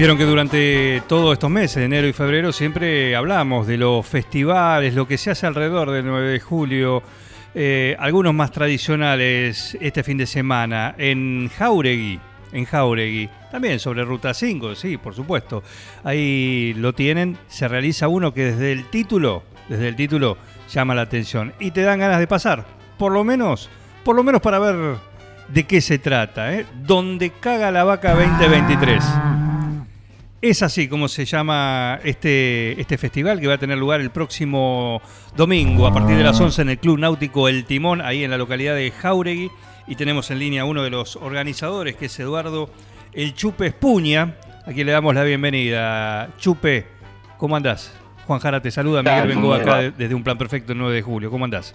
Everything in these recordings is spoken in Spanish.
Vieron que durante todos estos meses, enero y febrero, siempre hablamos de los festivales, lo que se hace alrededor del 9 de julio, eh, algunos más tradicionales este fin de semana en Jauregui, en Jauregui, también sobre Ruta 5, sí, por supuesto. Ahí lo tienen, se realiza uno que desde el título, desde el título llama la atención y te dan ganas de pasar, por lo menos, por lo menos para ver de qué se trata, ¿eh? Donde caga la vaca 2023. Es así como se llama este, este festival que va a tener lugar el próximo domingo a partir de las 11 en el Club Náutico El Timón, ahí en la localidad de Jauregui. Y tenemos en línea a uno de los organizadores, que es Eduardo El Chupe Espuña, a quien le damos la bienvenida. Chupe, ¿cómo andás? Juan Jara te saluda, Miguel vengo acá de- desde un plan perfecto el 9 de julio. ¿Cómo andás?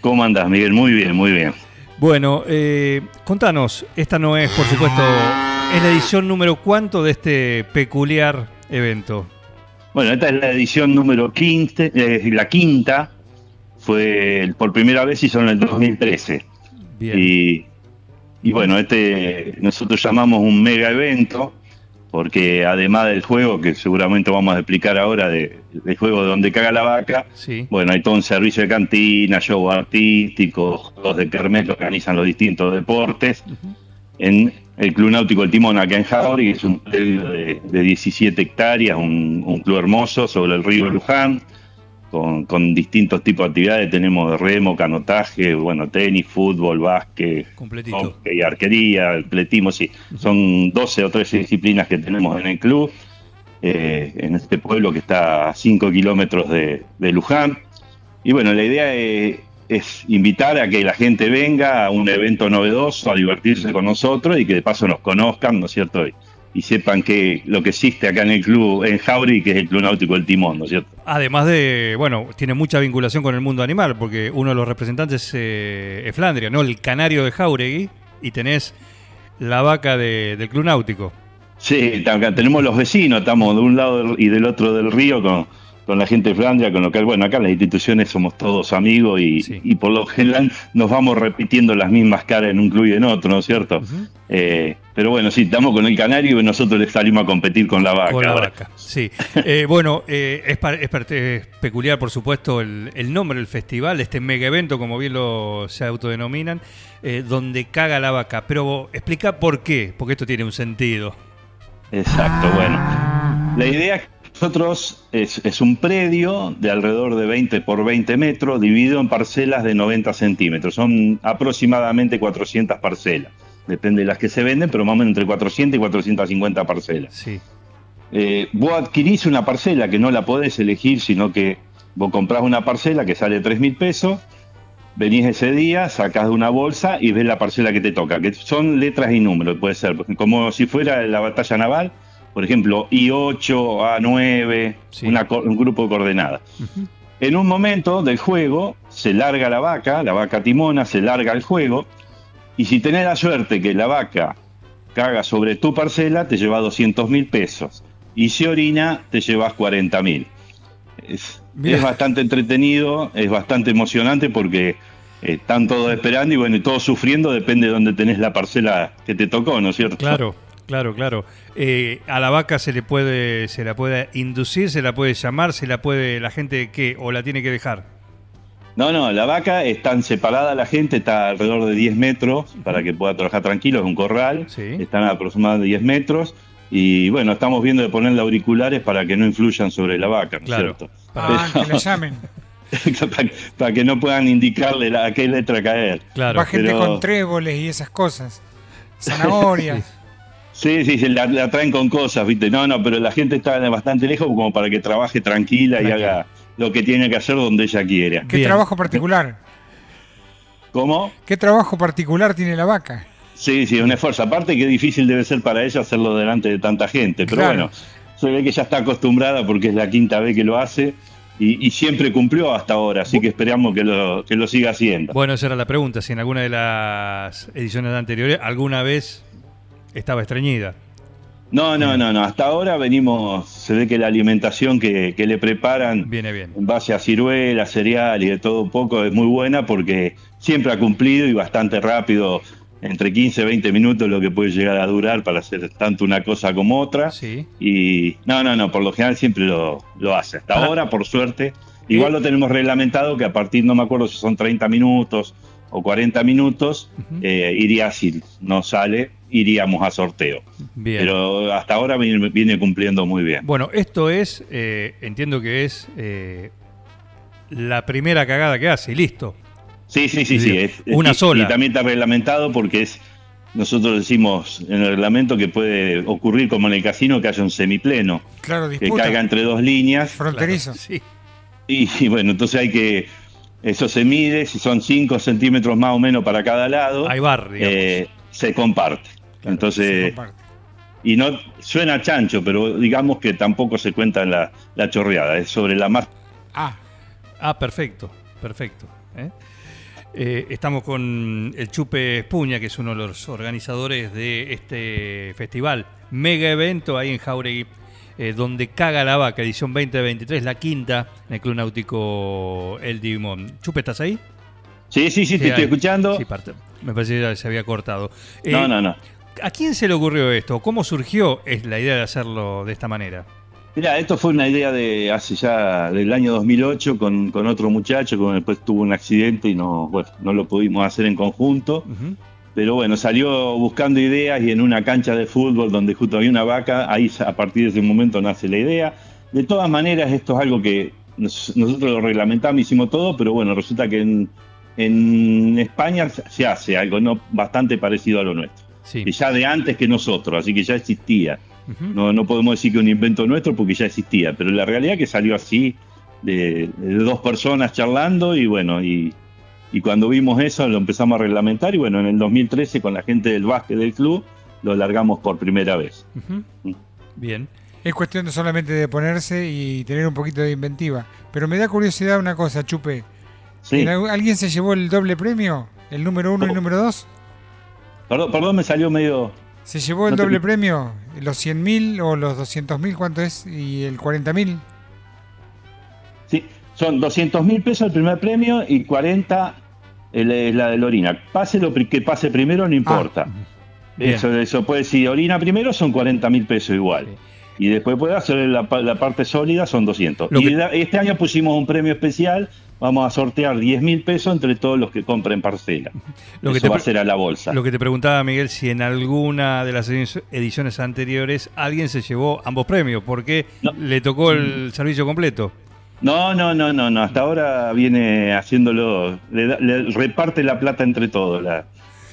¿Cómo andás, Miguel? Muy bien, muy bien. Bueno, eh, contanos, esta no es, por supuesto, es la edición número cuánto de este peculiar evento. Bueno, esta es la edición número 15, eh, la quinta, fue por primera vez hizo en el 2013. Bien. Y, y bueno, este nosotros llamamos un mega evento, porque además del juego, que seguramente vamos a explicar ahora, de, del juego de donde caga la vaca, Sí. bueno, hay todo un servicio de cantina, show artístico, juegos de kermés que organizan los distintos deportes. En el Club Náutico El Timón, acá en Jauregui, que es un predio de, de 17 hectáreas, un, un club hermoso sobre el río Luján, con, con distintos tipos de actividades. Tenemos remo, canotaje, bueno, tenis, fútbol, básquet, Completito. hockey, arquería, atletismo, sí. Son 12 o 13 disciplinas que tenemos en el club, eh, en este pueblo que está a 5 kilómetros de, de Luján. Y bueno, la idea es, es invitar a que la gente venga a un evento novedoso, a divertirse con nosotros y que de paso nos conozcan, ¿no es cierto? Y, y sepan que lo que existe acá en el club, en Jauri, que es el Club Náutico del Timón, ¿no es cierto? Además de, bueno, tiene mucha vinculación con el mundo animal, porque uno de los representantes eh, es Flandria, ¿no? El canario de Jauregui, y tenés la vaca de- del Club Náutico. Sí, acá tenemos los vecinos, estamos de un lado y del otro del río con, con la gente de Flandria, con lo que, bueno, acá las instituciones somos todos amigos y, Sí. y por lo general nos vamos repitiendo las mismas caras en un club y en otro, ¿no es cierto? Eh, pero bueno, sí, estamos con el canario y nosotros le salimos a competir con la vaca. Con la ahora. vaca, sí. Eh, bueno, eh, es, es es peculiar, por supuesto, el, el nombre del festival, este mega evento, como bien lo se autodenominan, donde caga la vaca. Pero explica por qué, porque esto tiene un sentido. Exacto, bueno. La idea es nosotros es, es un predio de alrededor de 20 por 20 metros, dividido en parcelas de 90 centímetros. Son aproximadamente 400 parcelas. Depende de las que se venden, pero más o menos entre 400 y 450 parcelas. Sí. Eh, vos adquirís una parcela que no la podés elegir, sino que vos comprás una parcela que sale 3 mil pesos, venís ese día, sacás de una bolsa y ves la parcela que te toca, que son letras y números, puede ser, como si fuera la batalla naval, por ejemplo, I8, A9, Sí. una un grupo de coordenadas. En un momento del juego se larga la vaca, la vaca timona, se larga el juego, y si tenés la suerte que la vaca caga sobre tu parcela, te lleva 200 mil pesos. Y si orina, te llevas 40 mil. Es, es bastante entretenido, es bastante emocionante porque eh, están todos esperando y bueno, y todos sufriendo, depende de dónde tenés la parcela que te tocó, ¿no es cierto? Claro, claro, claro. Eh, a la vaca se le puede, se la puede inducir, se la puede llamar, se la puede, la gente que, o la tiene que dejar. No, no, la vaca están separada la gente, está alrededor de 10 metros para que pueda trabajar tranquilo, es un corral, Sí. están a aproximadamente 10 metros y bueno, estamos viendo de ponerle auriculares para que no influyan sobre la vaca, ¿no es Claro. cierto? Ah, Pero- que la llamen. para, para que no puedan indicarle la- a qué letra caer. Claro. Va gente pero- con tréboles y esas cosas. Zanahorias. Sí, sí, se la, la traen con cosas, ¿viste? No, no, pero la gente está bastante lejos como para que trabaje tranquila y haga lo que tiene que hacer donde ella quiera. ¿Qué Bien. trabajo particular? ¿Cómo? ¿Qué trabajo particular tiene la vaca? Sí, sí, un esfuerzo. Aparte que difícil debe ser para ella hacerlo delante de tanta gente. Pero Claro. bueno, se ve que ya está acostumbrada porque es la quinta vez que lo hace y, y siempre cumplió hasta ahora. Así que esperamos que lo, que lo siga haciendo. Bueno, esa era la pregunta, si en alguna de las ediciones anteriores alguna vez estaba estreñida. No, no, no, no. Hasta ahora venimos, se ve que la alimentación que, que le preparan Viene bien. en base a ciruela, cereal y de todo un poco es muy buena porque siempre ha cumplido y bastante rápido, entre 15 y 20 minutos lo que puede llegar a durar para hacer tanto una cosa como otra. Sí. Y no, no, no, por lo general siempre lo, lo hace. Hasta Para- ahora, por suerte. Igual lo tenemos reglamentado que a partir, no me acuerdo si son 30 minutos o 40 minutos, eh, iría si no sale, iríamos a sorteo. Bien. Pero hasta ahora viene, viene cumpliendo muy bien. Bueno, esto es, eh, entiendo que es eh, la primera cagada que hace y listo. Sí, sí, sí, sí. es- Una sola. Y también está reglamentado porque es, nosotros decimos en el reglamento que puede ocurrir como en el casino que haya un semipleno, Claro, que disputa. caiga entre dos líneas. Fronterizo. Claro, sí. Y, y bueno, entonces hay que, eso se mide, si son 5 centímetros más o menos para cada lado, Hay bar, digamos. eh, se comparte. Claro, entonces, y no suena chancho, pero digamos que tampoco se cuenta en la, la chorreada, es sobre la más... Ah, Ah, perfecto, perfecto. ¿eh? Eh, estamos con el Chupe Espuña, que es uno de los organizadores de este festival, mega evento ahí en Jauregui, eh, donde caga la vaca, edición 2023, la quinta, en el Club Náutico El Dimón. Chupe, ¿estás ahí? Sí, sí, sí, te estoy ahí. escuchando. Sí, parte. Me parece que ya se había cortado. Eh, no, no, no. ¿A quién se le ocurrió esto? ¿Cómo surgió la idea de hacerlo de esta manera? Mira, esto fue una idea de hace ya del año 2008 con, con otro muchacho que después tuvo un accidente y no, bueno, no lo pudimos hacer en conjunto. Pero bueno, salió buscando ideas y en una cancha de fútbol donde justo había una vaca, ahí a partir de ese momento nace la idea. De todas maneras, esto es algo que nos- nosotros lo reglamentamos, hicimos todo, pero bueno, resulta que en, en España se hace algo no bastante parecido a lo nuestro. Sí. Y ya de antes que nosotros, así que ya existía. No, no podemos decir que un invento nuestro porque ya existía, pero la realidad es que salió así, de, de dos personas charlando y bueno, y, y cuando vimos eso lo empezamos a reglamentar y bueno, en el 2013 con la gente del básquet del club lo largamos por primera vez. Ujú. Bien. es cuestión de solamente de ponerse y tener un poquito de inventiva. Pero me da curiosidad una cosa, Chupe. Sí. ¿En algún- ¿Alguien se llevó el doble premio? ¿El número uno y el número dos? Perdón, perdón, me salió medio... ¿Se llevó el No te- doble premio? ¿Los 100.000 o los 200.000? ¿Cuánto es? ¿Y el 40.000? Sí, son 200 mil pesos el primer premio y 40 el- es la de Lorina. Pase lo que pase primero, no importa. Bien. Eso, eso puede, si orina primero son 40 mil pesos igual. Y después puede hacer la, pa- la parte sólida, son 200. Lo y que- este año pusimos un premio especial, vamos a sortear 10 mil pesos entre todos los que compren parcela. Lo que Eso te va a ser a la bolsa. Lo que te preguntaba, Miguel, si en alguna de las edi- ediciones anteriores alguien se llevó ambos premios, porque No. le tocó el servicio completo. No, no, no, no, no. Hasta ahora viene haciéndolo, le, da- le reparte la plata entre todos la,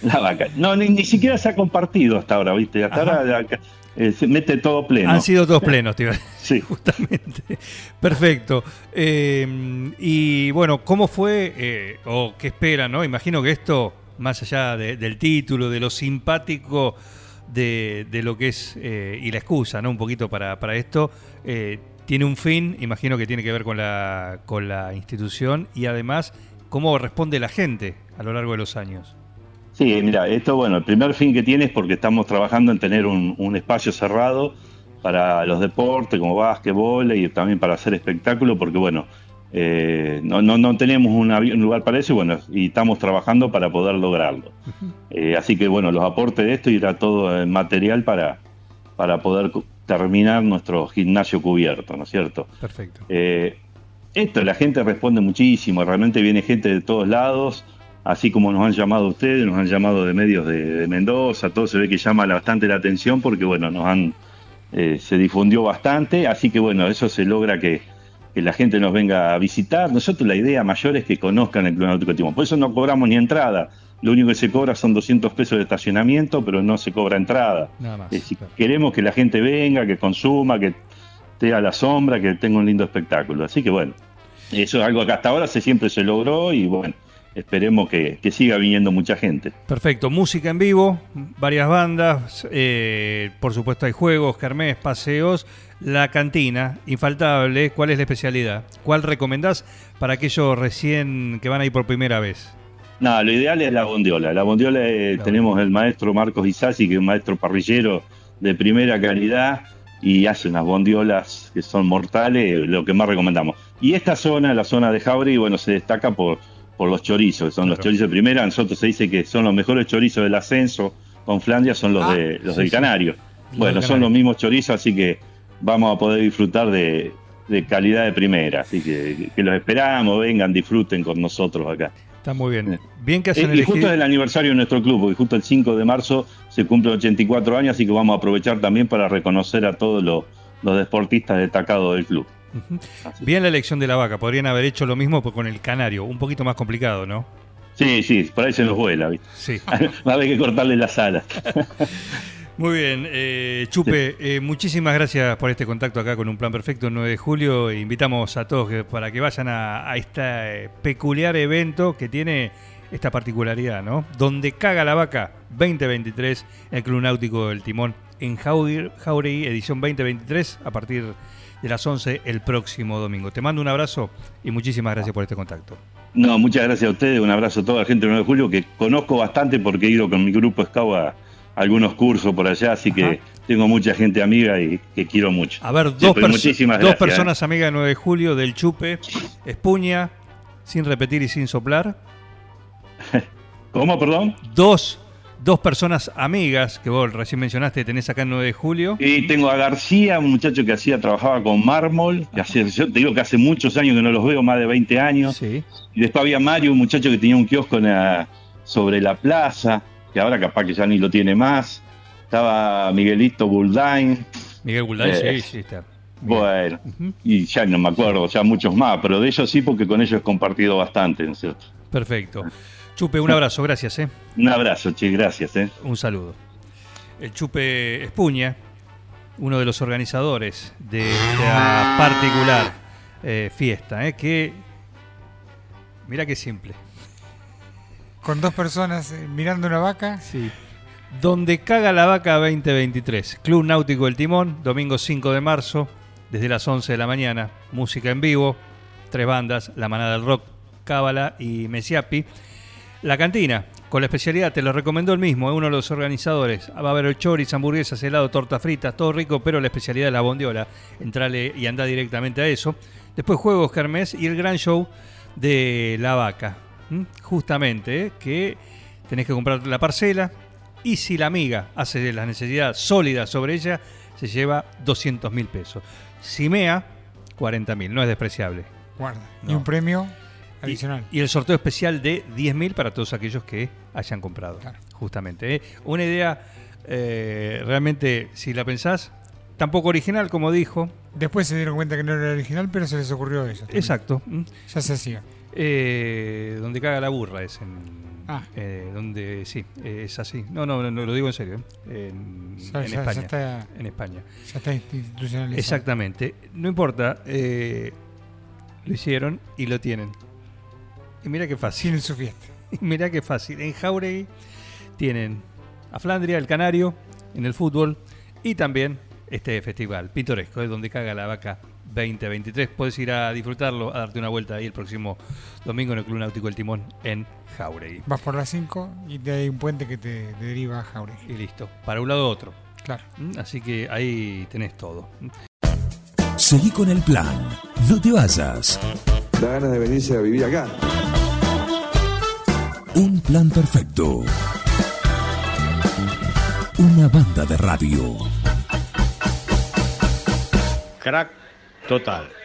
la vaca. No, ni, ni siquiera se ha compartido hasta ahora, ¿viste? Hasta Ajá. ahora eh, se mete todo pleno. Han sido todos plenos, decir, Sí. justamente. Perfecto. Eh, y bueno, ¿cómo fue eh, o qué esperan? ¿no? Imagino que esto, más allá de- del título, de lo simpático de, de lo que es eh, y la excusa, ¿no? Un poquito para, para esto, eh, tiene un fin, imagino que tiene que ver con la, con la institución y además cómo responde la gente a lo largo de los años. Sí, mira, esto, bueno, el primer fin que tiene es porque estamos trabajando en tener un, un espacio cerrado para los deportes como básquetbol y también para hacer espectáculo, porque bueno, eh, no, no, no tenemos un, lugar para eso y bueno, y estamos trabajando para poder lograrlo. Eh, así que bueno, los aportes de esto irá todo en material para, para poder terminar nuestro gimnasio cubierto, ¿no es cierto? Perfecto. Eh, esto, la gente responde muchísimo, realmente viene gente de todos lados, así como nos han llamado ustedes, nos han llamado de medios de, de Mendoza, todo se ve que llama bastante la atención porque, bueno, nos han, eh, se difundió bastante, así que, bueno, eso se logra que, que la gente nos venga a visitar. Nosotros la idea mayor es que conozcan el Club Náutico Timón, por eso no cobramos ni entrada, lo único que se cobra son 200 pesos de estacionamiento, pero no se cobra entrada. Nada más. Claro. queremos que la gente venga, que consuma, que esté a la sombra, que tenga un lindo espectáculo. Así que bueno, eso es algo que hasta ahora se, siempre se logró y bueno, esperemos que, que siga viniendo mucha gente. Perfecto, música en vivo, varias bandas, eh, por supuesto hay juegos, kermés, paseos, la cantina, infaltable, ¿cuál es la especialidad? ¿Cuál recomendás para aquellos recién que van a ir por primera vez? No, lo ideal es la bondiola. La bondiola eh, La tenemos el maestro Marcos Isasi, que es un maestro parrillero de primera calidad y hace unas bondiolas que son mortales, lo que más recomendamos. Y esta zona, la zona de Jauregui, bueno, se destaca por, por los chorizos, que son los chorizos de primera. A nosotros se dice que son los mejores chorizos del ascenso con Flandia, son los, Ah, de, los sí, del. Canario. Bueno, del son Canario. los mismos chorizos, así que vamos a poder disfrutar de, de calidad de primera. Así que, que los esperamos, vengan, disfruten con nosotros acá. Está muy bien. Bien. Bien que Eh, hacen y justo es el aniversario de nuestro club, porque justo el 5 de marzo se cumplen 84 años, así que vamos a aprovechar también para reconocer a todos los, los deportistas destacados del club. Bien la elección de la vaca, podrían haber hecho lo mismo pero con el canario, un poquito más complicado, ¿no? Sí, sí, por ahí se nos vuela, ¿viste? Sí. Va a haber que cortarle las alas. Muy bien, eh, Chupe, eh, muchísimas gracias por este contacto acá con Un Plan Perfecto el 9 de julio. E invitamos a todos que- para que vayan a, a este eh, peculiar evento que tiene esta particularidad, ¿no? Donde caga la vaca 2023, el Club Náutico del Timón en Jauregui, edición 2023, a partir de las 11 el próximo domingo. Te mando un abrazo y muchísimas gracias por este contacto. No, muchas gracias a ustedes, un abrazo a toda la gente del 9 de julio, que conozco bastante porque he ido con mi grupo Scout a algunos cursos por allá, así que tengo mucha gente amiga y que quiero mucho. A ver, dos, perso- muchísimas dos gracias, personas amigas del 9 de julio del Chupe, Espuña, sin repetir y sin soplar. ¿Cómo, perdón? Dos, dos personas amigas que vos recién mencionaste, tenés acá el 9 de julio. Y tengo a García, un muchacho que hacía, trabajaba con mármol, que hace, yo te digo que hace muchos años que no los veo, más de 20 años. Sí. Y después había Mario, un muchacho que tenía un kiosco en la- sobre la plaza, que ahora capaz que ya ni lo tiene más. Estaba Miguelito Buldain, Miguel Gulday, Eh, sí, sí, está. Bien. bueno, y ya no me acuerdo, ya muchos más, pero de ellos sí, porque con ellos he compartido bastante, ¿no es cierto? Perfecto. Chupe, un abrazo, gracias, ¿eh? Un abrazo, che, gracias, ¿eh? Un saludo. El Chupe Espuña, uno de los organizadores de esta particular eh, fiesta, ¿eh? que, mira qué simple. Con dos personas eh, mirando una vaca. Sí. Donde caga la vaca 2023. Club Náutico El Timón, domingo 5 de marzo, desde las 11 de la mañana. Música en vivo, tres bandas, La Manada del Rock, Cábala y Mesiapi. La cantina, con la especialidad, te lo recomendó el mismo, es uno de los organizadores. Va a haber el choris, hamburguesas, helado, torta fritas, todo rico, pero la especialidad es la bondiola. Entrale y anda directamente a eso. Después juegos, kermés y el gran show de la vaca. Justamente, ¿eh? que tenés que comprar la parcela y si la amiga hace la necesidad sólida sobre ella, se lleva 200 mil pesos. Si mea, 40 mil, no es despreciable. Guarda. Y No. un premio adicional. Y, el sorteo especial de 10.000 para todos aquellos que hayan comprado. Claro. Justamente. ¿eh? Una idea eh, realmente, si la pensás, tampoco original, como dijo. Después se dieron cuenta que no era original, pero se les ocurrió eso. Exacto. ¿m? Ya se hacía. Eh, donde caga la burra es en. Ah. eh, donde sí, eh, es así. No, no, no, lo digo en serio. En, Ya, en ya- España. ya está, En España. ya está institucionalizado. Exactamente. No importa. lo hicieron y lo tienen. Y mira qué fácil. Tienen su fiesta. Mirá qué fácil. En Jauregui tienen a Flandria, el Canario, en el fútbol y también este festival pintoresco, es donde caga la vaca 2023. Puedes ir a disfrutarlo, a darte una vuelta ahí el próximo domingo en el Club Náutico El Timón en Jauregui. Vas por las 5 y te hay un puente que te deriva a Jauregui. Y listo, para un lado u otro. Claro. ¿Mm? Así que ahí tenés todo. ¿Mm? Seguí con el plan. No te vayas. Da ganas de venirse a vivir acá. Un plan perfecto. Una banda de radio. Crack total.